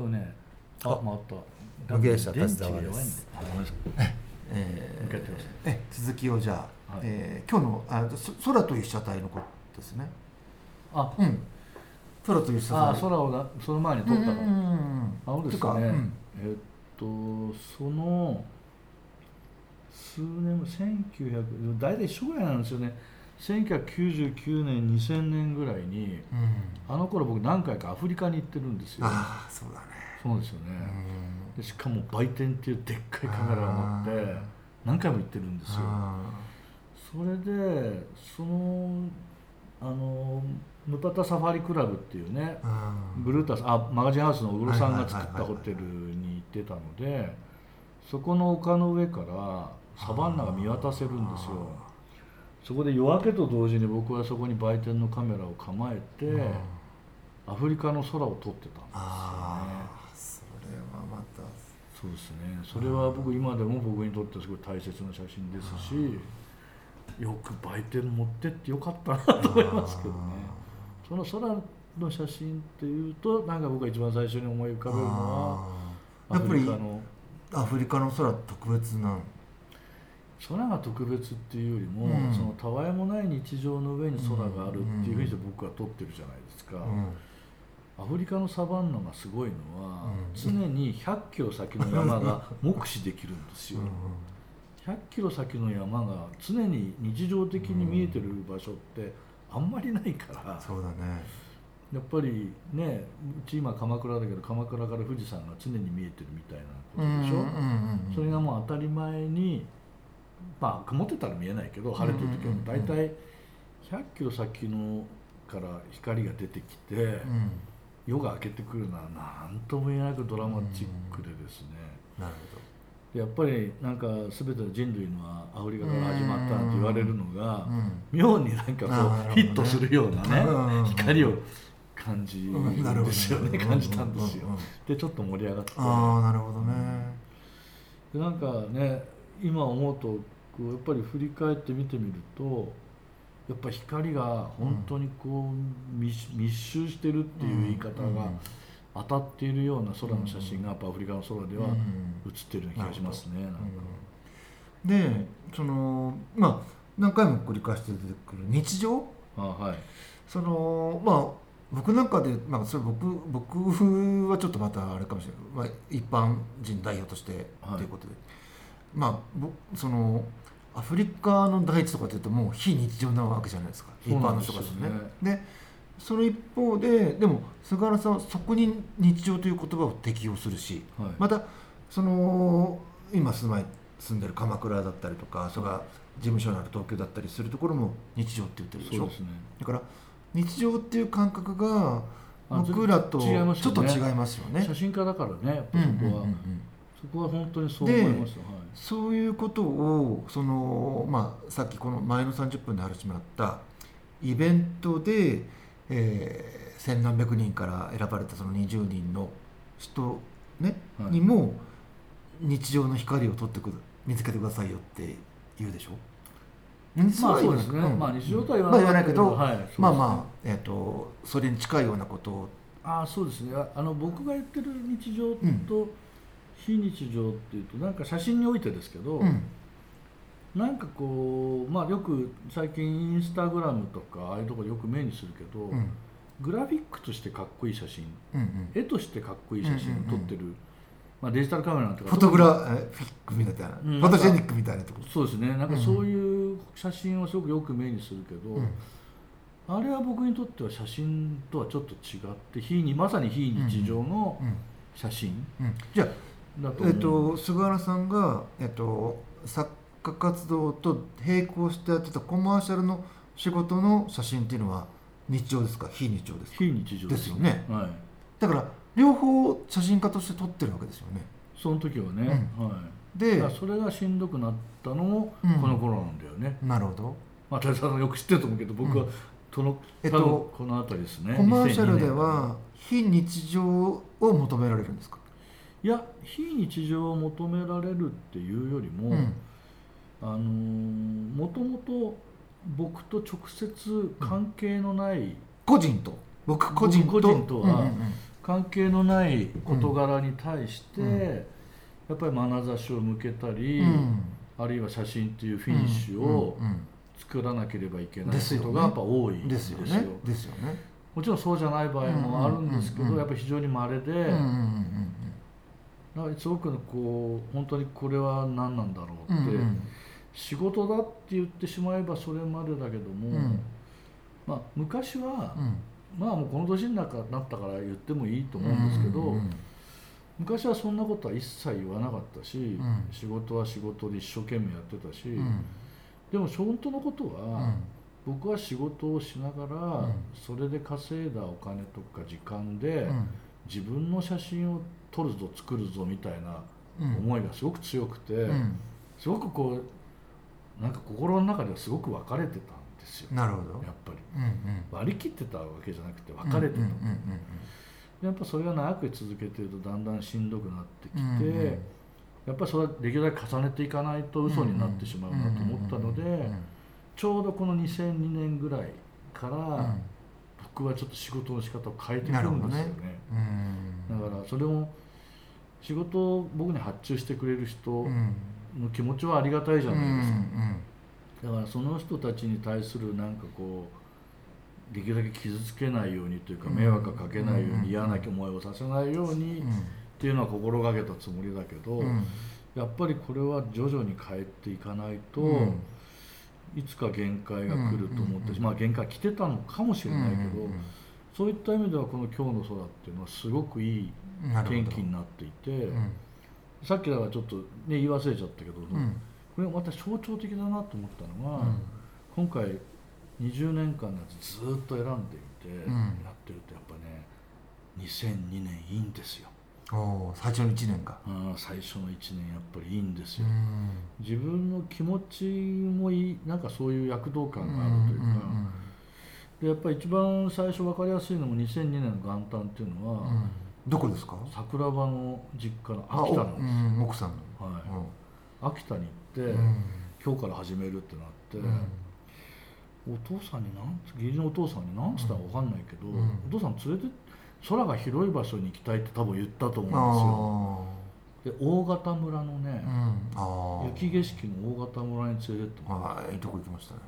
そうね。あ回った。無芸者です。ええ。続きをじゃあ、はい。えー今日のあそ空という被写体のことですね。あうん。空という被写体あ空をなその前に撮ったの、うんうんあそうですね、うん。えっとその数年後1900大体一緒ぐらいなんですよね1999年2000年ぐらいにうん。あの頃僕何回かアフリカに行ってるんですよ。ああそうだね。そうですよね、うん。でしかも売店っていうでっかいカメラを持って何回も行ってるんですよ。あそれでそのあのムパタサファリクラブっていうねブルータスあマガジンハウスの小黒さんが作ったホテルに行ってたのでそこの丘の上からサバンナが見渡せるんですよそこで夜明けと同時に僕はそこに売店のカメラを構えてうん。アフリカの空を撮ってたんですよね。それはまた。そうですね。それは僕今でも僕にとってすごい大切な写真ですしよく売店持ってってよかったなと思いますけどね。その空の写真っていうとなんか僕が一番最初に思い浮かべるのはやっぱりフリカのアフリカの空特別な空が特別っていうよりも、うん。そのたわいもない日常の上に空があるっていうふうにして僕は撮ってるじゃないですか、うん。アフリカのサバンナがすごいのは、うん。常に100キロ先の山が目視できるんですよ、100キロ先の山が常に日常的に見えてる場所ってあんまりないから、そうだね。やっぱりねうち今鎌倉だけど鎌倉から富士山が常に見えてるみたいなことでしょ、それがもう当たり前にまあ曇ってたら見えないけど晴れてる時はうん。うんうん大体100キロ先のから光が出てきて、うん。夜が明けてくるのは何とも言えなくドラマチックでですね、なるやっぱりなんか全ての人類のはアフリカから始まったって言われるのが、ほどうん。妙になんかこうヒットするようなねうん光を感じるうんですよね。感じたんですよ。うんうんうんでちょっと盛り上がってああなるほどね。でなんかね今思うとやっぱり振り返って見てみるとやっぱ光が本当にこう密密集してるっていう言い方が当たっているような空の写真がやっぱアフリカの空ではうん。写ってるような気がしますねでそのまあ何回も繰り返して出てくる日常？あはい。そのまあ僕なんかで、まあ、それ僕僕はちょっとまたあれかもしれない、まあ、一般人代表としてはいということで、まあぼそのアフリカの大地とかっていうともう非日常なわけじゃないですか。一般の人からするとね。でその一方ででも菅原さんはそこに日常という言葉を適用するしはい。またその今住まい住んでる鎌倉だったりとかそれが事務所のある東京だったりするところも日常って言ってるでしょ。そうね。だから日常っていう感覚があ僕らとち違いますよね。ょっと違いますよね。写真家だからねうんうんうんうんそこは本当にそう思いますよ、はい。そういうことをその、まあ、さっきこの前の30分で話してもらったイベントで、えー、千何百人から選ばれたその20人の人、ねはい。にも日常の光を取ってくる見つけてくださいよって言うでしょ？まあそうです。ね、ん。まあ日常とは言わなないいけど、はい。そうですね。まあまあ、えー、とそれに近いようなことを。ああそうですね。ああの僕が言ってる日常と非日常っていうとなんか写真においてですけど、うん。なんかこうまあよく最近インスタグラムとかああいうところでよく目にするけど、うん。グラフィックとしてかっこいい写真うんうん。絵としてかっこいい写真を撮ってる、まあ、デジタルカメラなんてフォトグラフィックみたいな、うん。フォトジェニックみたいなとこ。そうですね。なんかそういう写真をすごくよく目にするけど、うん。あれは僕にとっては写真とはちょっと違って非にまさに非日常のうん。写真。うん。じゃあだとえっと、菅原さんが、えっと、作家活動と並行してやってたコマーシャルの仕事の写真っていうのは日常ですか？非日常ですか？非日常ですよね。はい。だから両方写真家として撮ってるわけですよね。その時はね、はい。でそれがしんどくなったのもうん。この頃なんだよね、なるほど。まあ、田さんよく知ってると思うけど僕はうん。その、えっとこの辺りですね。コマーシャルで2002は非日常を求められるんですか？年いや非日常を求められるっていうよりも、うん。あのーもともと僕と直接関係のない、個人と。僕個人と。僕個人とはうんうんうん。関係のない事柄に対して、うん。やっぱり眼差しを向けたり、うん。あるいは写真っていうフィニッシュをうんうん作らなければいけないですよね。ことがやっぱ多いんうんですよですよね。もちろんそうじゃない場合もあるんですけど、うんうんうんうん。やっぱり非常に稀で、うんうんうんなんかすごくこう本当にこれは何なんだろうって、うんうん。仕事だって言ってしまえばそれまでだけども、うん。まあ、昔は、うん。まあもうこの年になったから言ってもいいと思うんですけど、うんうん昔はそんなことは一切言わなかったし、ん。仕事は仕事で一生懸命やってたし、うん。でも本当のことは、うん。僕は仕事をしながら、うん。それで稼いだお金とか時間で、うん自分の写真を撮るぞ作るぞみたいなうん。思いがすごく強くて、うん。すごくこうなんか心の中ではすごく分かれてたんですよ。なるほど。やっぱり。うんうん。割り切ってたわけじゃなくて分かれてた、うんうんやっぱそれが長く続けてるとだんだんしんどくなってきて、うんうんうん。やっぱりそれはできるだけ重ねていかないと嘘になってしまうなと思ったので、ちょうどこの2002年ぐらいから、うん僕はちょっと仕事の仕方を変えてくなるるんですよね。ね。うん。だからそれも仕事を僕に発注してくれる人うん。の気持ちはありがたいじゃうんないですか、うんだからその人たちに対するなんかこうできるだけ傷つけないようにというかうん。迷惑をかけないよううんに嫌な思いをさせないようにっうん。ていうのは心がけたつもりだけど、うん。やっぱりこれは徐々に変えていかないと、うんいつか限界が来ると思って、うんまあ限界来てたのかもしれないけど、うんそういった意味ではこの「今日の空」っていうのはすごくいい天気になっていて、うんさっきだからちょっと、ね、言い忘れちゃったけど、うん。これまた象徴的だなと思ったのは、うん。今回20年間のやつずーっと選んでいて、うん。やってるとやっぱね2002年いいんですよ、おー最初の1年がうん最初の1年やっぱりいいんですうよ、ん。自分の気持ちもいいなんかそういう躍動感があるというか、でやっぱり一番最初分かりやすいのも2002年の元旦っていうのは、うん。うんどこですか？桜庭の実家のあ秋田なんですおうん奥さんの。はい、秋田に行って、うん。今日から始めるってなって、うん。お父さんになんつ義理のお父さんに何つったか分かんないけど、うん。お父さん連れて空が広い場所に行きたいって多分言ったと思うんですよ。で大型村のねうん。雪景色の大型村に連れてってもらっはいいいとこ行きましたね。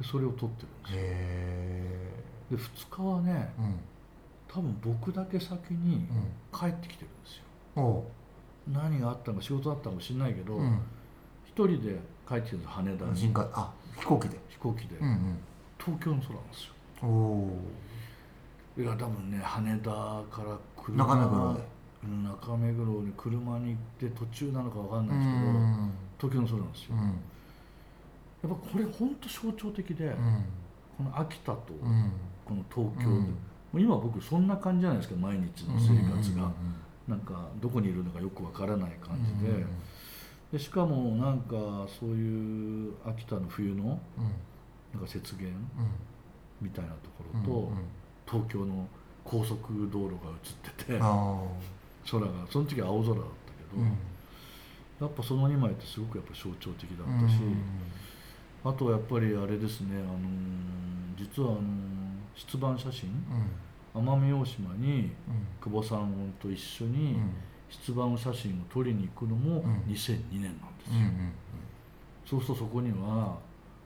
てそれを撮ってるんですよ。へで2日はねえうん。多分僕だけ先にうん。帰ってきてるんですよ。おう。何があったのか仕事だったかもしれないけど、うん。一人で帰ってきてるんです羽田にあ飛行機で飛行機で、うん東京の空なんですようんおおいや多分ね羽田から車中目黒中目黒に車に行って途中なのか分かんうないですけど、ん。東京の空なんですよ、うん。やっぱこれ本当象徴的で、うん。この秋田とうん。この東京で、うん。もう今僕そんな感じじゃないですか毎日の生活が、うんなんかどこにいるのかよくわからない感うんじで,、でしかもなんかそういう秋田の冬のうん。なんか雪原うん。みたいなところと、東京の高速道路が映ってて、あ空がその時は青空だったーけど、うん。やっぱその2枚ってすごくやっぱ象徴的だったし、あとはやっぱりあれですね、あのー実はあのー出版写真うん。奄美大島にうん。久保さんと一緒うにん。出版写真を撮りに行くのもうん。2002年なんですよ、そうするとそこには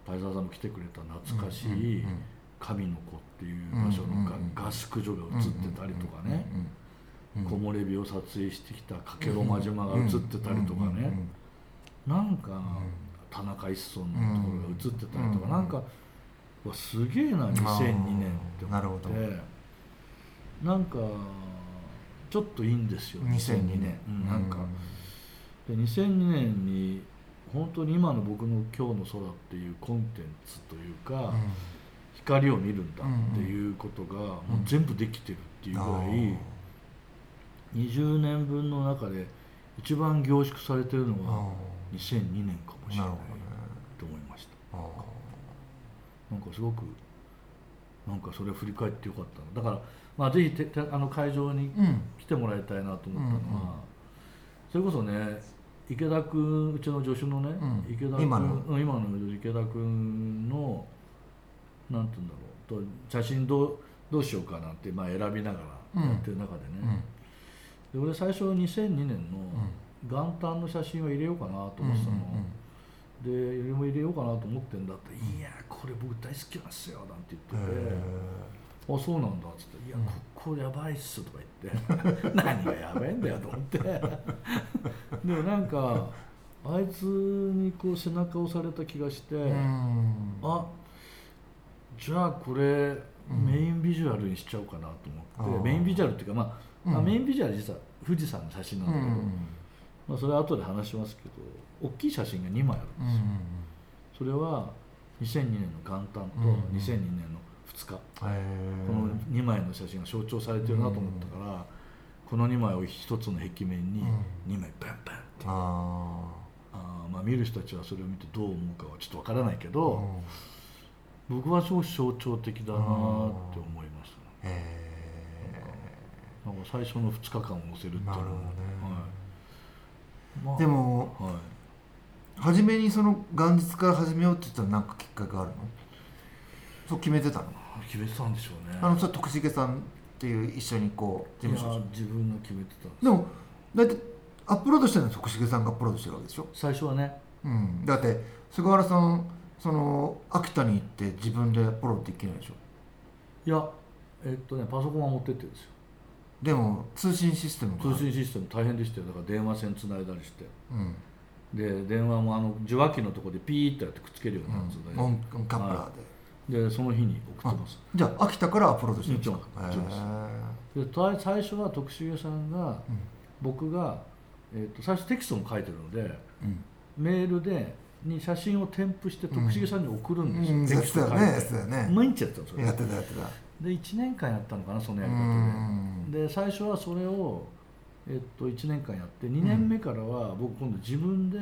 パイザーさんも来てくれた懐かしいうん。神の子っていう場所の合宿所が映ってたりとかね。木漏れ日を撮影してきた加計呂麻島が映ってたりとかね。なんか田中一村のところが映ってたりとか。うんなんかうわすげえな2002年って思なるほど。ってなんかちょっといいんですよ2002年。うんなんか。で2002年に本当に今の僕の「今日の空」っていうコンテンツというか、光を見るんだっていうことがもう全部できてるっていうぐらい20年分の中で一番凝縮されてるのは2002年かもしれないと思いました。あなんかすごくなんかそれを振り返ってよかったな。だからまあぜひててあの会場に来てもらいたいなと思ったのは、それこそね池田君うちの助手のね、うん。池田君今の。池田君のなんて言うんだろう。と写真どうどうしようかなんてまあ選びながらやってる中でね、で俺最初2002年の元旦の写真を入れようかなと思ってたの、で俺も入れようかなと思ってんだって「いやこれ僕大好きなんですよ」なんて言ってて「あそうなんだ」っつって「いやここやばいっす」とか言って「何がやばいんだよ」と思って。でもなんかあいつにこう背中を押された気がしてあじゃあこれメインビジュアルにしちゃおうかなと思って、メインビジュアルっていうか、まあまあ、メインビジュアル実は富士山の写真なんだけど、まあ、それは後で話しますけど大きい写真が2枚あるんですよ、それは2002年の元旦と2002年の2日、この2枚の写真が象徴されてるなと思ったから、この2枚を1つの壁面に2枚バンバンって。ああまあ見る人たちはそれを見てどう思うかはちょっとわからないけど、僕は超象徴的だなって思いましたね。なんか最初の2日間を載せるっていうのは、ね。はい。まあ、でも、はい、初めにその元日から始めようって言ったら何かきっかけがあるの？そう決めてたの？決めてたんでしょうね。あのさ徳重さんっていう一緒にこう事務所。自分の決めてたでもだってアップロードしてるのは徳重さんがアップロードしてるわけでしょ？最初はね。うん。だって菅原さんその秋田に行って自分でアップロードできないでしょ？いやえっとねパソコンは持ってってるんですよ。でも通信システム通信システム大変でしたよ。だから電話線つないだりして、うん、で電話もあの受話器のところでピーってやってくっつけるようなやつで、うん、オンカップラーで、はい、でその日に送ってますじゃあ秋田からアップロードしてるん。ですかで最初は徳重さん。が、うん、僕が、えーと、最初テキストも書いてるので、メールでに写真を添付して徳重さんに送るんですよ、うん、テキスト書いて、ね、毎日やってたんですよやってたやってた。で1年間やったのかなそのやり方で。で最初はそれを、えっと、1年間やって2年目からは僕今度自分で、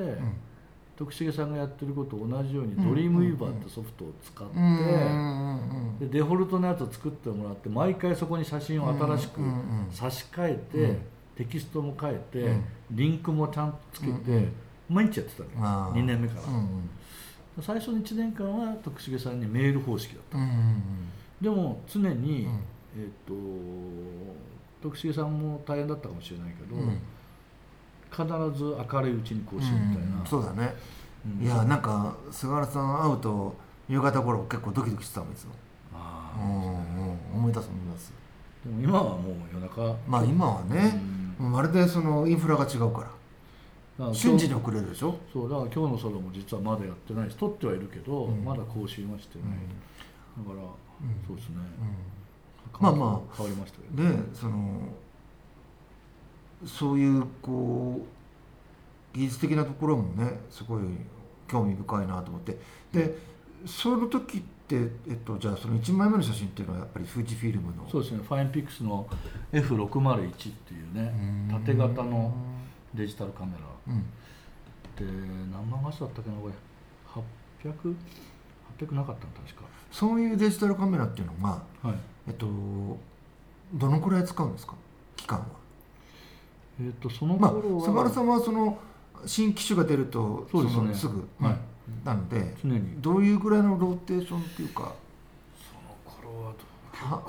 徳重さんがやってることと同じようにドリームウィーバーってソフトを使ってでデフォルトのやつを作ってもらって毎回そこに写真を新しく差し替えてテキストも変えてリンクもちゃんとつけて毎日やってたの2年目から。最初の1年間は徳重さんにメール方式だった。でも常に、えっと徳重さんも大変だったかもしれないけど、必ず明るいうちに更新みたいな、そうだね、いやなんか菅原さん会うと夕方頃結構ドキドキしてたもんいつも。ああ、うんうん、思い出す思い出す。でも今はもう夜中。まあ今はね、まるでそのインフラが違うから瞬時に送れるでしょ？そうだから今日のソロも実はまだやってないし撮ってはいるけど、まだ更新はしてない、だからそうですね、まあまあ変わりましたけど、ね、でそのそういうこう技術的なところもねすごい興味深いなと思って。でその時って、えっと、じゃあその1枚目の写真っていうのはやっぱり富士フィルムの。そうですね。ファインピックスの F601 っていうね縦型のデジタルカメラ、うん、で何万画素だったっけなこれ。800 800なかったの確か。そういうデジタルカメラっていうのが、はい、えっとどのくらい使うんですか？期間は。えっとその頃は、まあ、菅原さんはその新機種が出るとそうですね。すぐ、はい、なので常に。どういうぐらいのローテーションっていうかその頃は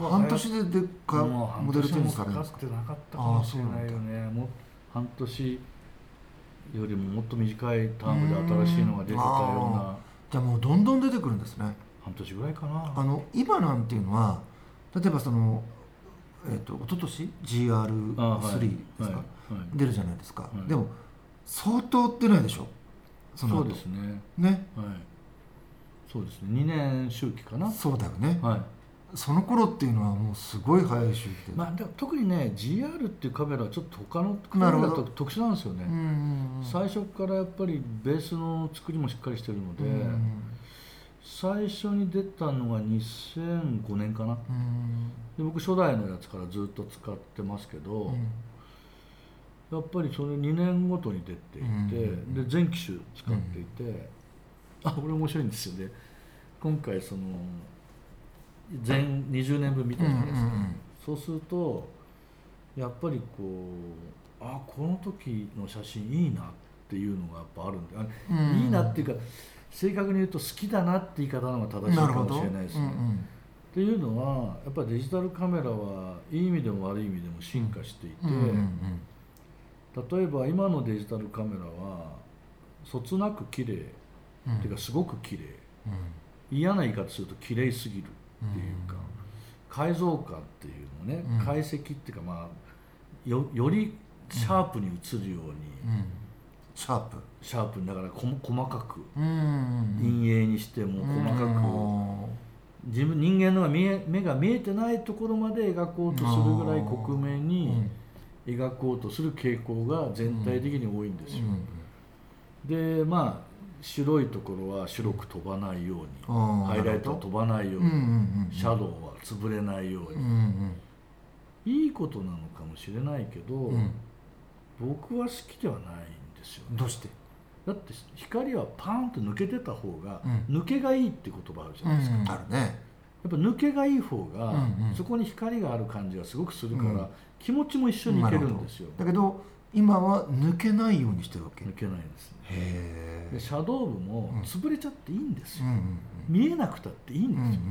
半年ででかモデルチェンジされるんですか？かってなかったかもしれないよね。もう半年よりももっと短いタームで新しいのが出てたようなじゃあもうどんどん出てくるんですね。半年ぐらいかな。あの今なんていうのは例えばそのえーと、一昨年？GR3 ですか、はい。はい、出るじゃないですか、はい、でも相当ってないでしょ？そそうですね。ね、はい、そうですね。2年周期かな。そうだよね、はい、その頃っていうのはもうすごい早い周期で、まあ、でも特にね GR っていうカメラはちょっと他のカメラと特殊なんですよね。最初からやっぱりベースの作りもしっかりしてるので、最初に出たのが2005年かな、で僕初代のやつからずっと使ってますけど、やっぱりそれ2年ごとに出ていて、で全機種使っていて、あこれ面白いんですよね。今回その全20年分見たじゃないですか、そうするとやっぱりこうあこの時の写真いいなっていうのがやっぱあるんであ、いいなっていうか正確に言うと好きだなって言い方の方が正しいかもしれないですね。っていうのはやっぱりデジタルカメラはいい意味でも悪い意味でも進化していて、うんうん例えば今のデジタルカメラはそつなく綺麗、うん。っていうかすごく綺麗。うん。嫌な言い方すると綺麗すぎるっていうか、解像化っていうのね、うん。解析っていうかまあよよりシャープに映るように、うん。シャープ。シャープにだからこ細かくうんうん陰影にしても細かく、自分人間のが見え目が見えてないところまで描こうとするぐらい克明に描こうとする傾向が全体的に多いんですよ。でまあ白いところは白く飛ばないように、ハイライトは飛ばないように、シャドウは潰れないように、うんうん。いいことなのかもしれないけど、うん。僕は好きではないんですよ。ね。どうして？だって光はパーンと抜けてた方が、うん。抜けがいいって言葉あるじゃないですか、やあるね。っぱ抜けがいい方が、うんうん。そこに光がある感じがすごくするから、うん。気持ちも一緒にいけるんですよ。だけど今は抜けないようにしてるわけ。抜けないんですね。へでシャドウ部もうん。潰れちゃっていいんですよ、うんうん見えなくたっていいんうんですよ、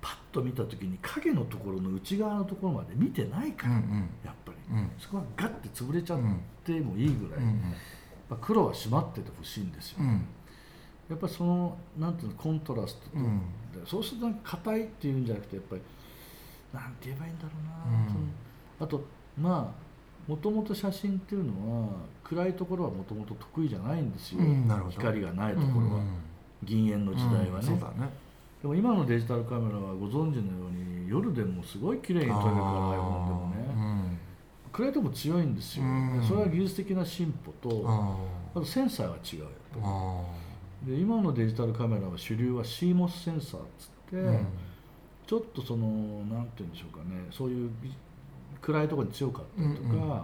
パッと見た時に影のところの内側のところまで見てないから、うんうん。やっぱり、うん。そこはガッて潰れちゃっうんてもいいぐらい、うんまあ黒は締まっててほしいんですよ、うん。やっぱりそのなんていうのコントラストと、そうするとなんか硬いっていうんじゃなくてやっぱりなんて言えばいいんだろうな、あとまあもともと写真っていうのは暗いところはもともと得意じゃないんですよ、うん光がないところは、銀塩の時代はね、うんそうだね。でも今のデジタルカメラはご存知のように夜でもすごい綺麗に撮れるから iPhone でもね、暗いとこも強いんですよ、それは技術的な進歩と、ああとセンサーが違うやっぱりあで今のデジタルカメラは主流は CMOS センサーっつって、うん。ちょっとそのなんて言うんでしょうかね。そういう暗いところに強かったりとか、うんうん。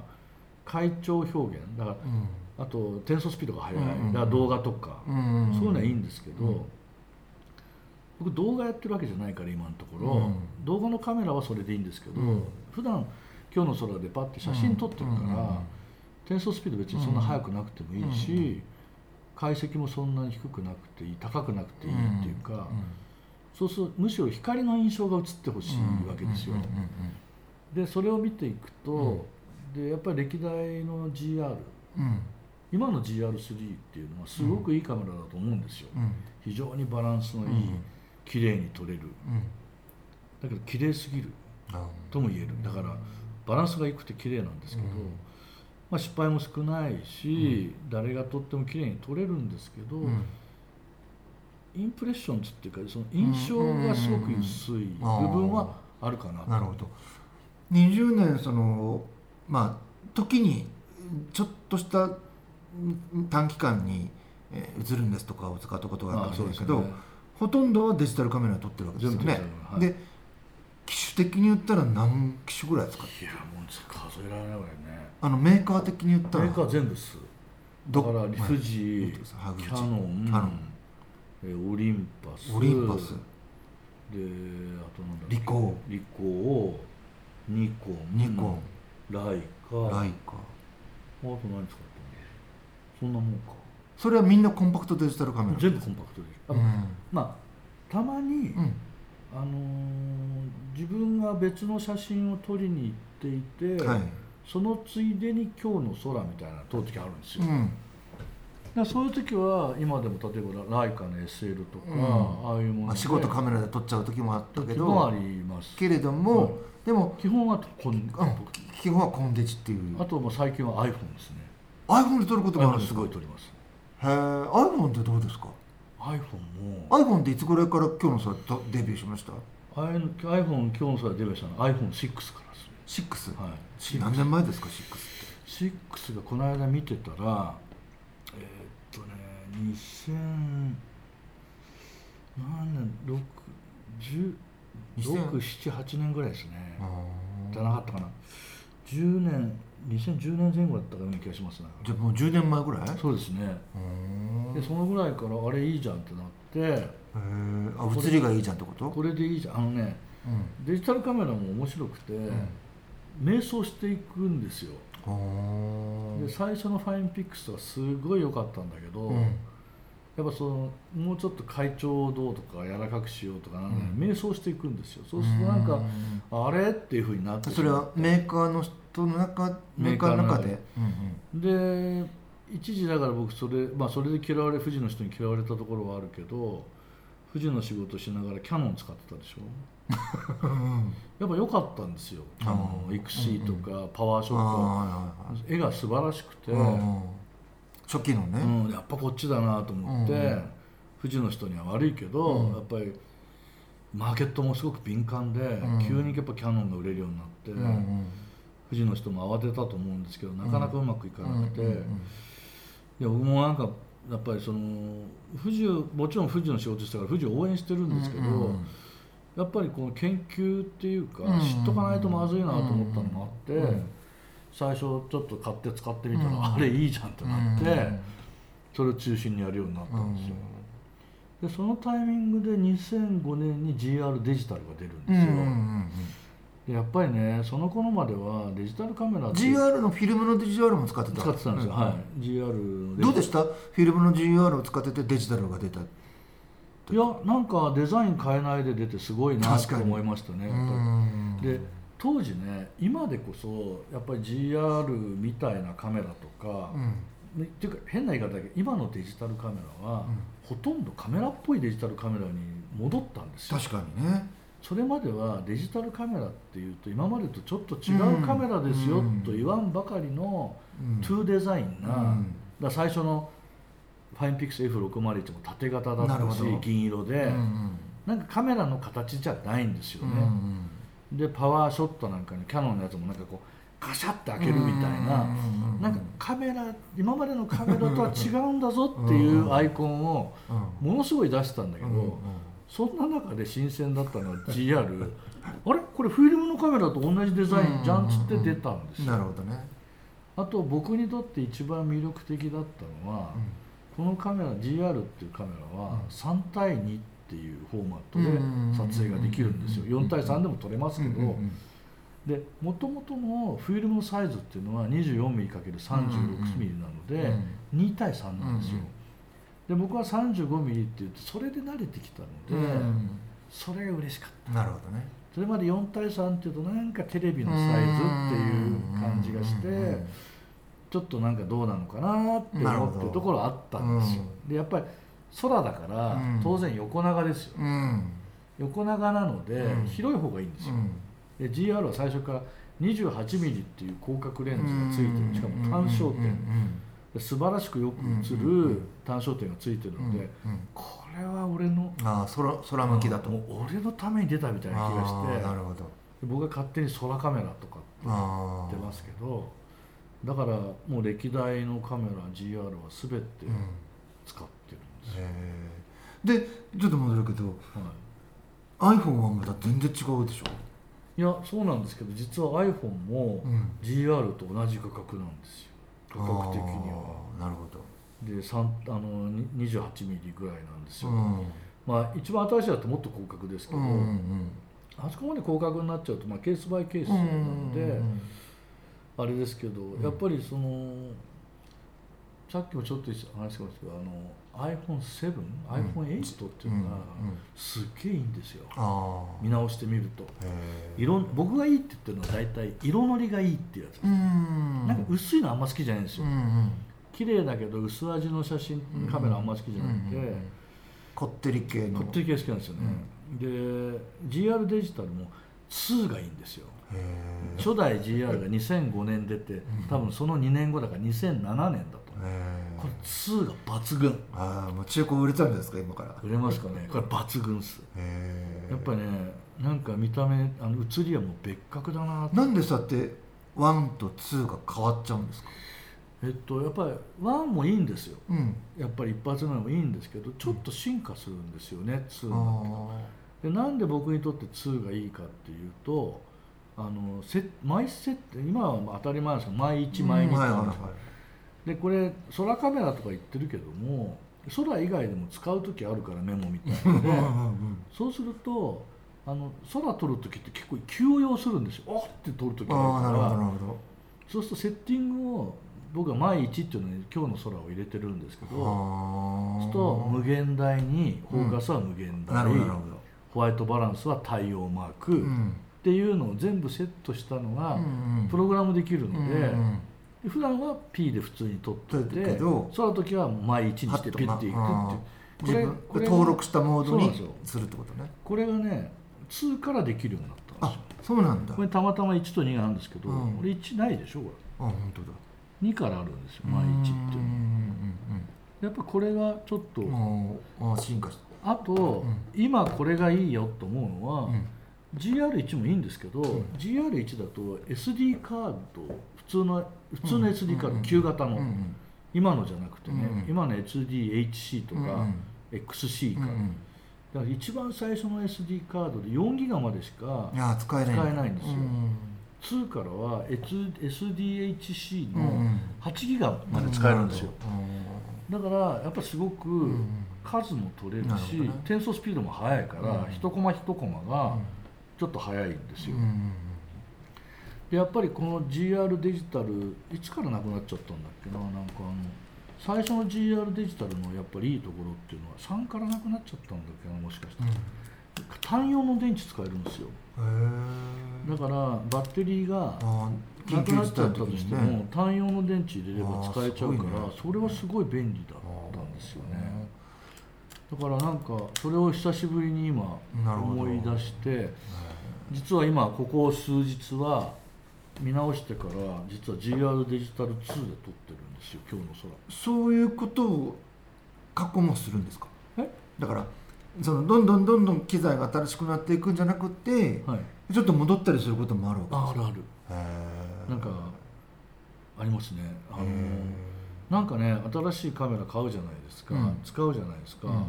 階調表現だからうん。あと転送スピードが速い、うんうんだから動画とか、うんそういうのはいいんですけど、うん。僕動画やってるわけじゃないから今のところ、うん。動画のカメラはそれでいいんですけど、うん。普段今日の空でパッて写真撮ってるから、転送スピード別にそんな速くなくてもいいし、うん解析もそんなに低くなくていい高くなくていいっていうか、そうするとむしろ光の印象が映ってほしいわけですよ。でそれを見ていくと、でやっぱり歴代の GR うん。今の GR3 っていうのはすごくいいカメラだと思うんですよ、うん。非常にバランスのいい、うん。綺麗に撮れる。うん。だけど綺麗すぎる。あとも言える。だからバランスが良くて綺麗なんですけど、うん。まあ、失敗も少ないし、誰が撮っても綺麗に撮れるんですけど、うん。インプレッションズっていうかその印象がすごく薄い部分はあるかなと。なるほど20年そのまあ時にちょっとしたうん短期間にえー映るんですとかを使ったことがあるかもしれないけど、ね。ほとんどはデジタルカメラで撮ってるわけですよね。で機種的に言ったら何機種ぐらい使っていやもう数えられないぐらいね。あのメーカー的に言ったら。メーカー全部す。どだから富士、ハグキャノンキャノン。えーオリンパス。オリンパス。であとなんだリコリコニコンニコンライカライカあと何使ったのそんなもんか。それはみんなコンパクトデジタルカメラ。全部コンパクトであうん。まあたまに、うん。あのー自分が別の写真を撮りに行っていて、はい。そのついでに今日の空みたいなの撮る時あるんですよ、うん。らそういう時は今でも例えばライカの SL とか、うん。ああいうもの仕事カメラで撮っちゃう時もあったけ時もあどります。けれども、はいでも、基本はこん、うん、基本はコンデジっていう。あともう最近は iPhone ですね。iPhone で撮ることがあるすごい撮ります。へえ iPhone ってどうですか？iPhone も。iPhone っていつぐらいから今日のさとデビューしました？iPhone 今日の空デビューしたのは iPhone6 からですね。6? はい。し何年前ですか6って？6がこの間見てたらえーっとね2000何年？6 2000 678年ぐらいですね。あじゃなかったかな。10年2010年前後だったかような気がしますね。じゃあもう10年前ぐらい？そうですね。うんでそのぐらいからあれいいじゃんってなってへえあ写りがいいじゃんってこと？これでいいじゃん。あのねうん。デジタルカメラも面白くて、迷走していくんですよ。うんで最初のファインピックスはすごい良かったんだけど、うんやっぱそのもうちょっと会長をどうとか柔らかくしようとかなんか、うん。迷走していくんですよ。そうするとなんか、あれっていうふうになってそれはメーカーの人の中メーカーの中で。で。一時だから僕それ,、まあ、それで嫌われ富士の人に嫌われたところはあるけど富士の仕事しながらキャノン使ってたでしょ。やっぱ良かったんですよ。あのうん。XC とかパワーショット、あ絵が素晴らしくて、初期のね、うん、やっぱこっちだなと思って、うん富士の人には悪いけど、うん。やっぱりマーケットもすごく敏感で、ん。急にやっぱキャノンが売れるようになって、うんうん。富士の人も慌てたと思うんですけどなかなかうまくいかなくて、うんうんいや僕もなんかやっぱりその富士をもちろん富士の仕事したから富士を応援してるんですけど、うんうんやっぱりこの研究っていうか、うん知っとかないとまずいなと思ったのもあって、うん最初ちょっと買って使ってみたら、うん。あれいいじゃんってなって、うん。それを中心にやるようになったんですよ、でそのタイミングで2005年に GR デジタルが出るんですよ、うんうんうんでやっぱりねその頃まではデジタルカメラ GR のフィルムの GR も使ってた。使ってたんですよ、うん。はい。GR のどうでした？フィルムの GR を使っててデジタルが出たいやなんかデザイン変えないで出てすごいなと思いましたねで当時ね今でこそやっぱり GR みたいなカメラとか、うん。ねっていうか変な言い方だけど今のデジタルカメラは、ほとんどカメラっぽいデジタルカメラに戻ったんですよ。確かにね。それまではデジタルカメラっていうと今までとちょっと違うカメラですようん。と言わんばかりのうん。トゥーデザインな、だ最初のファインピクス F601 も縦型だったし銀色で、うんなんかカメラの形じゃないんですようんね、でパワーショットなんかにキャノンのやつもなんかこうカシャって開けるみたいな、うんなんかカメラ今までのカメラとは違うんだぞっていうアイコンをうん。ものすごい出してたんだけど、そんな中で新鮮だったのは GR あれ？これフィルムのカメラと同じデザインじゃんっつって出たんですよ、なるほどね。あと僕にとって一番魅力的だったのは、このカメラ GR っていうカメラは3対2っていうフォーマットで撮影ができるんですよ。4対3でも撮れますけど、でもともとのフィルムのサイズっていうのは 24mm×36mm なので、2対3なんですよ、で僕は 35mm って言ってそれで慣れてきたので、うんそれが嬉しかった。なるほどね。それまで4対3っていうとなんかテレビのサイズっていう感じがしてちょっとなんかどうなのかなって思ってるところあったんですよ、でやっぱり空だからうん。当然横長ですよ、うん。横長なのでうん。広い方がいいんですよ、うん。で GR は最初から 28mm っていう広角レンズがついてる。しかも単焦点。で素晴らしくよく映る単焦点がついてるのでこれは俺のああ空空向きだと。もう俺のために出たみたいな気があしてあなるほど。で僕が勝手に空カメラとかって言あってますけどだからもう歴代のカメラ GR は全てうん。使ってる。んでちょっと戻るけどは iPhone はまた全然違うでしょ？い、いやそうなんですけど実は iPhone もうん。GR と同じ価格なんですよ。価格的には。なるほど。で3あのに 28mm ぐらいなんですよ、うん。まあ一番新しいだともっと広角ですけど、うんうんあそこまで広角になっちゃうと、まあ、ケースバイケースなうんので、うん。あれですけど、んやっぱりそのさっきもちょっと話しましたけどあの iPhone7、iPhone8 っていうのがうんうん。すっげえいいんですよ。あ見直してみると。色僕がいいって言ってるのは大体色のりがいいっていうやつ、うん。なんか薄いのあんま好きじゃないんですよ、うんうん。綺麗だけど薄味の写真カメラあんま好きじゃなくて、うんうんうん。こってり系の。こってり系好きなんですよね、で GR デジタルも2がいいんですよ。初代 GR が2005年出て多分その2年後だから2007年だとこれ2が抜群。ああもう中古売れたんじゃないですか今から。売れますかね。これ抜群っす。へえやっぱりねなんか見た目あの写りはもう別格だな。となんでそうやって1と2が変わっちゃうんですか？えっとやっぱり1もいいんですよ。うん。やっぱり一発目もいいんですけどちょっと進化するんですよね2あのでなんで僕にとって2がいいかっていうとあのせ毎セット今は当たり前ですけど毎1毎2ってあるんですよでこれ空カメラとか言ってるけども空以外でも使う時あるからメモみたいなのでそうするとあの空撮る時って結構急用するんですよ。あって撮る時ああなるからそうするとセッティングを僕は「毎日」っていうのに今日の空を入れてるんですけどそうあすると無限大にフォーカスは無限大、なるほどなるほホワイトバランスは太陽マーク、ど、うんっていうのを全部セットしたのがうんプログラムできるので、うんうんで普段は P で普通に取っててその時は毎日にしてピッていくっていう。これで登録したモードにするってことね。これがね2からできるようになったんですあよそうなんだ。これたまたま1と2があるんですけど、うん。これ1ないでしょこあ本当だ。れ2からあるんですよ毎日っていうのは。やっぱこれがちょっとうんうんうんうんあ進化したあと、今これがいいよと思うのは、うん。GR1 もいいんですけど、GR1 だと SD カード普通の普通の SD カード、旧型の、今のじゃなくてね、うん今の SDHC とか、XC か、うん。うんだから一番最初の SD カードで4ギガまでしか使えないんですよ。うん2からは SDHC の8ギガまで使えるんですよ、うだからやっぱすごく数も取れるし、転送スピードも速いから、うん一コマ一コマがちょっと速いんですよ、やっぱりこの GR デジタルいつからなくなっちゃったんだっけな？なんかあの最初の GR デジタルのやっぱりいいところっていうのは3からなくなっちゃったんだっけなもしかしたら、単用の電池使えるんですよ。だからバッテリーがなくなっちゃったとしても、ね単用の電池入れれば使えちゃうから、それはすごい便利だったんですよね。だからなんかそれを久しぶりに今思い出して実は今ここ数日は見直してから実は GR デジタル2で撮ってるんですよ今日の空。そういうことを過去もするんですか？え？だからそのどんどんどんどん機材が新しくなっていくんじゃなくてはい。ちょっと戻ったりすることもあるわけあるある。ですかへー。なんかありますね。あのへなんかね新しいカメラ買うじゃないですか、うん。使うじゃないですか、うん。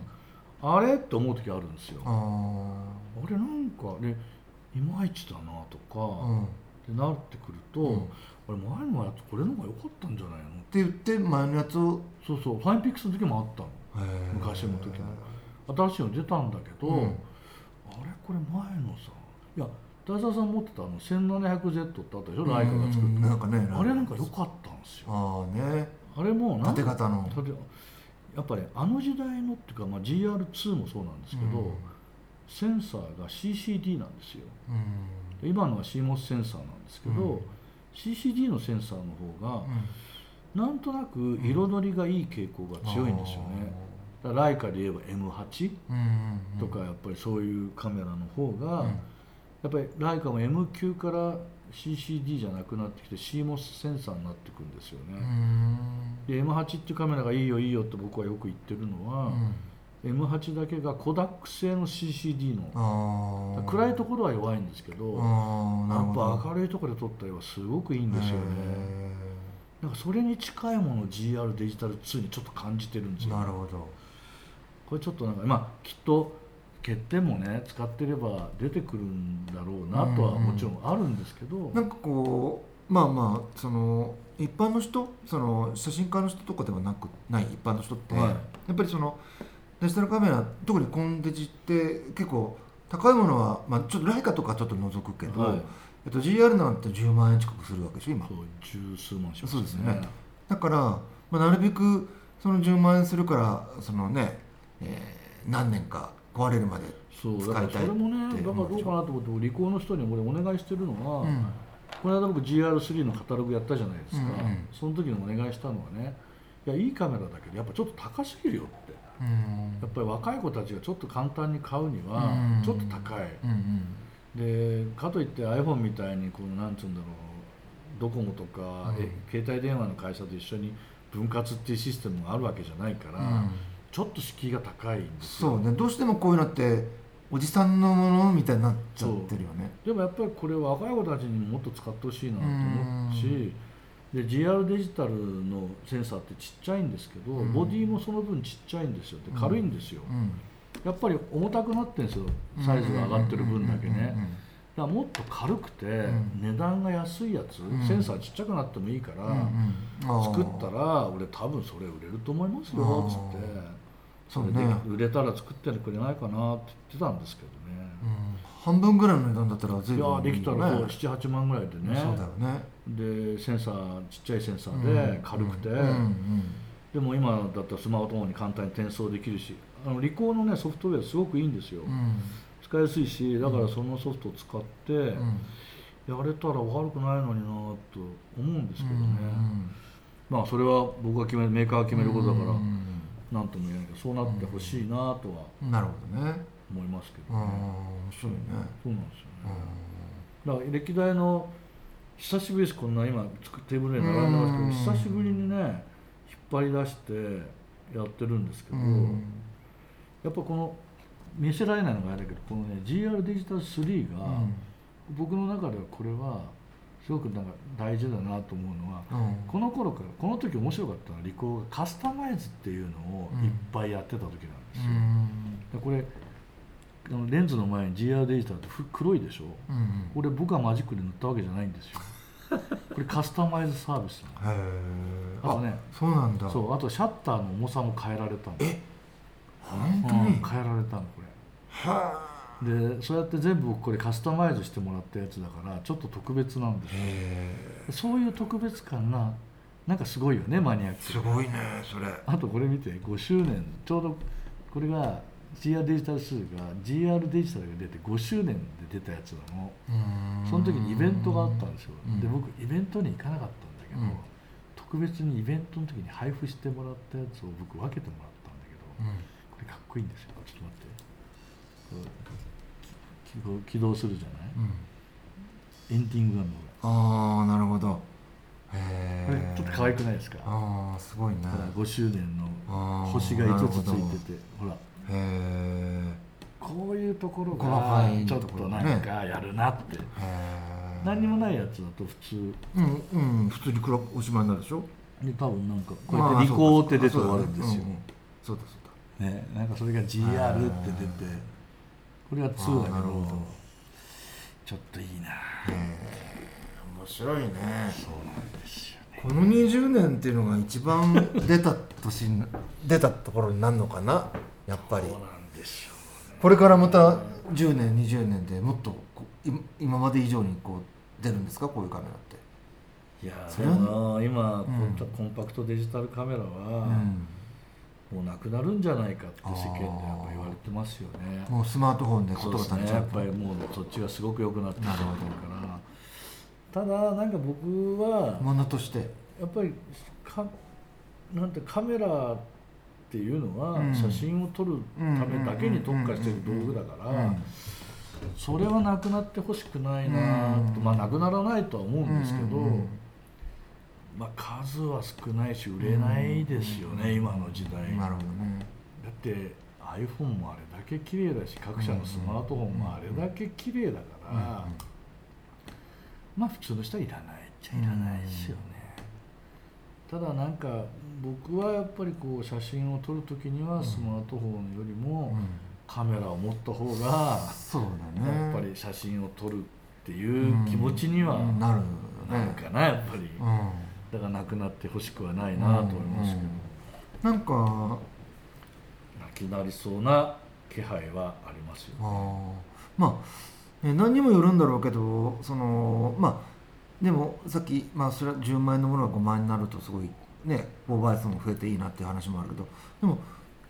あれ？って思う時あるんですよ。ー。ああれなんかねいまいちだなとか、ーうんっってなってくると、うん。あれ前のやつこれの方が良かったんじゃないの？て言って前のやつをそうそうファインピックスの時もあったの。昔の時新しいの出たんだけど、うん。あれこれ前のさいや大沢さん持ってたあの 1700Z ってあったでしょ？ライカが作うんった、なんかねあれなんか良かったんですよ。ああね。あれも縦型の。縦やっぱりあの時代のっていうか、まあ、GR2 もそうなんですけど、うん。センサーが CCD なんですよ。うん。で今のは CMOS センサーなんですけど、うん。CCD のセンサーの方が、なんとなく彩りがいい傾向が強いんですよね、だからライカで言えば M8 うんとかやっぱりそういうカメラの方が、うん。やっぱりライカも M 級から CCD じゃなくなってきて CMOS センサーになってくんですよね、うん。で M8 っていうカメラがいいよいいよって僕はよく言ってるのは、M8 だけがコダック製の CCD の。暗いところは弱いんですけど、やっぱ明るいところで撮った絵はすごくいいんですよね。なんかそれに近いものを GR デジタル2にちょっと感じてるんですよ。なるほど。これちょっとなんかまあきっと欠点もね使ってれば出てくるんだろうなとはもちろんあるんですけど、なんかこうまあまあその一般の人その写真家の人とかではなくない一般の人って、はい。やっぱりそのデジタルカメラ特にコンデジって結構高いものは、まあ、ちょっとライカとかちょっと除くけど、はい。えっと、GR なんて10万円近くするわけでしょ今。そう十数万しますそうですね。だから、まあ、なるべくその10万円するからそのね、えー何年か壊れるまでそうだからそれもねだからどうかなと思ってリコーの人に俺お願いしてるのは、うん。この間僕 GR3 のカタログやったじゃないですか、うん。うん。その時にお願いしたのはねいやいいカメラだけどやっぱちょっと高すぎるよって。うんやっぱり若い子たちがちょっと簡単に買うにはうん。ちょっと高い、うんでかといって iPhone みたいにこうなんつうんだろうドコモとか、うんえ携帯電話の会社と一緒に分割っていうシステムがあるわけじゃないから、うん。ちょっと敷居が高いんですよ。そうね。どうしてもこういうのっておじさんのものみたいになっちゃってるよね。でもやっぱりこれは若い子たちにももっと使ってほしいなと思うし、で GR デジタルのセンサーってちっちゃいんですけど、うん。ボディもその分ちっちゃいんですよで軽いんですよ、うん。やっぱり重たくなってるんですよサイズが上がってる分だけね、だからもっと軽くてん値段が安いやつ、んセンサーちっちゃくなってもいいから、作ったら俺多分それ売れると思いますよっつってそれで売れたら作ってくれないかなって言ってたんですけどね、うん半分ぐらいの値段だったら随いや分できたらね。そう78万ぐらいでね。そうだよね。でセンサーちっちゃいセンサーで軽くて、でも今だったらスマートフォンに簡単に転送できるしあのリコーのねソフトウェアすごくいいんですよ、うん。使いやすいしだからそのソフトを使ってうん。やれたら悪くないのになと思うんですけどね、うんまあそれは僕が決めるメーカーが決めることだからうん。何とも言えないけどそうなってほしいなとは。なるほどね思いますけどうんね、面白いね。そうなんですようねだから歴代の久しぶりです。こんな今作テーブルに並んでますけどうん。久しぶりにね引っ張り出してやってるんですけど、ん。やっぱこの見せられないのがあれだけどこのね GR デジタル3が、僕の中ではこれはすごくなんか大事だなと思うのはうん。この頃からこの時面白かったのはリコーがカスタマイズっていうのをいっぱいやってた時なんですよ、でこれあのレンズの前に GR デジタルってふ黒いでしょ？うんうん。これ僕がマジックで塗ったわけじゃないんですよ。これカスタマイズサービスなのへえあとねそうなんだ。そうあとシャッターの重さも変えられたの。え？本当うんに変えられたのこれ。はでそうやって全部僕これカスタマイズしてもらったやつだからちょっと特別なんですそういう特別感がなんかすごいよねマニアック。すごいねそれ。あとこれ見て5周年ちょうどこれが GR デジタル2が GR デジタルが出て5周年で出たやつなの。その時にイベントがあったんですよ。うん。で僕イベントに行かなかったんだけど、うん。特別にイベントの時に配布してもらったやつを僕分けてもらったんだけど、うん。これかっこいいんですよ。ちょっと待って。起動起動するじゃないうんエンディングがあああなるほどこえれちょっと可愛くないですかああすごいねほら5周年の星が5つついててほらこういうところ細がちょっとなんかやるなって、へえ何にもないやつだと普通。うんうん。普通に黒おしまいになるでしょ？で多分なんかこうやって「リコー」って出て終わるんですよ、そうだそうだ。ね、なんかそれが GR って出てこれが2だけど。ちょっといいな。面白いね。そうなんですよね。この20年っていうのが一番出た年に出たところになるのかな？やっぱり。これからまた10年20年でもっと今まで以上にこう出るんですかこういうカメラって。いやそれは今、うん。コンパクトデジタルカメラは、うん。もうなくなるんじゃないかって世間でやっぱ言われてますよね。もうスマートフォンでそう事が足りちゃう。ですね。やっぱりもうそっちがすごく良くなってきてるから。ただなんか僕はものとして。やっぱりかなんてカメラっていうのはうん。写真を撮るためだけに特化してる道具だからそれはなくなってほしくないなとうん。まあなくならないとは思うんですけど、まあ、数は少ないし売れないですよね、今の時代。だって iPhone もあれだけ綺麗だし各社のスマートフォンもあれだけ綺麗だから、まあ普通の人はいらないっちゃいらないですよね、ただなんか僕はやっぱりこう写真を撮る時にはスマートフォンよりもカメラを持った方がそうだね。やっぱり写真を撮るっていう気持ちにはうん。なるかなやっぱり。うん。だからなくなってほしくはないなと思いますけど。うん。なんかなくなりそうな気配はありますよあねー。まあ、ね、何にもよるんだろうけどそのまあでもさっき、まあ、それは10万円のものが5万円になるとすごいね購買数も増えていいなっていう話もあるけどでも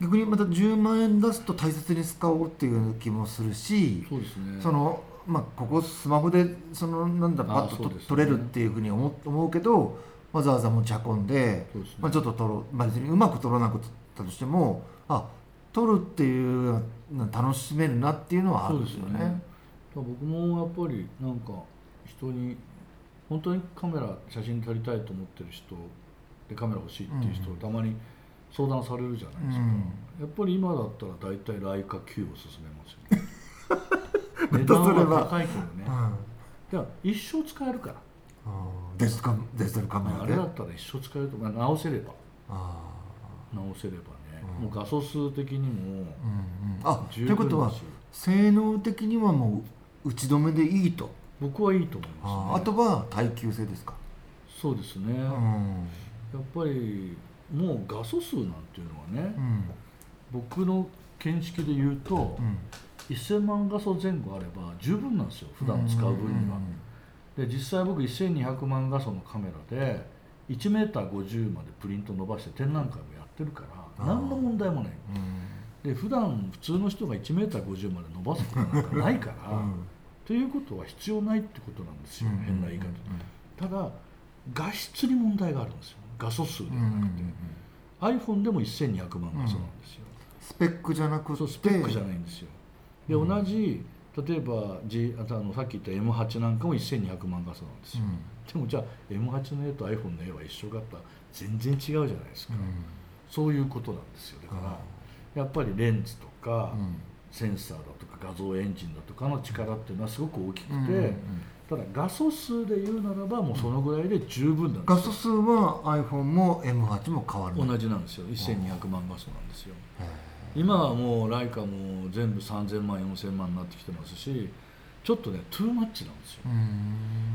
逆にまた10万円出すと大切に使おうっていう気もするしそうですね。そのまあここスマホでそのなんだあパッとね。撮れるっていうふうに思思うけどわざわざ持ち運んでね。まあ、ちょっと撮ろう、まあ、別にうまく撮らなくったとしてもあ撮るっていうの楽しめるなっていうのはあるんですよね。そうですよね。僕もやっぱりなんか人に本当にカメラ写真撮りたいと思ってる人でカメラ欲しいっていう人、うん。たまに相談されるじゃないですか、うん。やっぱり今だったら大体ライカ Q を勧めますよね。ま値段は高いけどね。うん。一生使えるから。デジタルデジタルカメラで？あれだったら一生使えると、まあ、直せれば。あ直せればね、うん。もう画素数的にも。ーうんうん。あと十いうことは性能的にはもう打ち止めでいいと？僕はいいと思います、ね、あとは耐久性ですか、そうですね、うんやっぱりもう画素数なんていうのはね、うん。僕の見識で言うと、うん。1000万画素前後あれば十分なんですよ普段使う分には。で実際僕1200万画素のカメラで 1m50 までプリント伸ばして展覧会もやってるから何の問題もない。で普段普通の人が 1m50 まで伸ばすことなんかないから、うん、ということは必要ないってことなんですよ、変な言い方、ただ画質に問題があるんですよ画素数ではなくて、iPhone でも1200万画素なんですよ、スペックじゃなくて。スペックじゃないんですよ。で、同じ例えば、G、あのさっき言った M8 なんかも1200万画素なんですよ、でもじゃあ M8 の絵と iPhone の絵は一緒かったら全然違うじゃないですか、そういうことなんですよ。だから、やっぱりレンズとか、センサーだとか画像エンジンだとかの力っていうのはすごく大きくて、ただ画素数で言うならばもうそのぐらいで十分なんです画素数は iPhone も M8 も変わる同じなんですよ。1200万画素なんですよ。今はもうライカも全部3000万4000万になってきてますしちょっとねトゥーマッチなんですよ。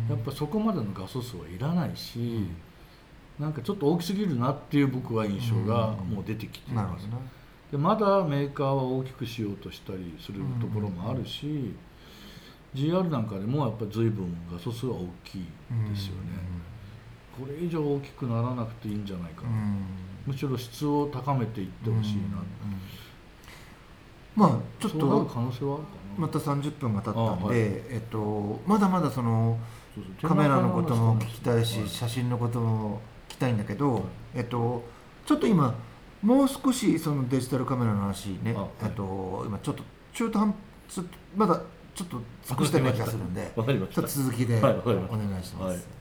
やっぱそこまでの画素数はいらないし、なんかちょっと大きすぎるなっていう僕は印象がもう出てきています、ね、でまだメーカーは大きくしようとしたりするところもあるし、GR なんかでもやっぱり随分画素数は大きいですよね、これ以上大きくならなくていいんじゃないかな、むしろ質を高めていってほしいな、まあちょっと可能性はまた30分が経ったんで、はい、えっと、まだまだそのカメラのことも聞きたいし、はい、写真のことも聞きたいんだけど、はい、えっと、ちょっと今もう少しそのデジタルカメラの話ね、えっと、今ちょっと中途半まだちょっと尽くしたような気がするんで、ちょっと続きでお願いします。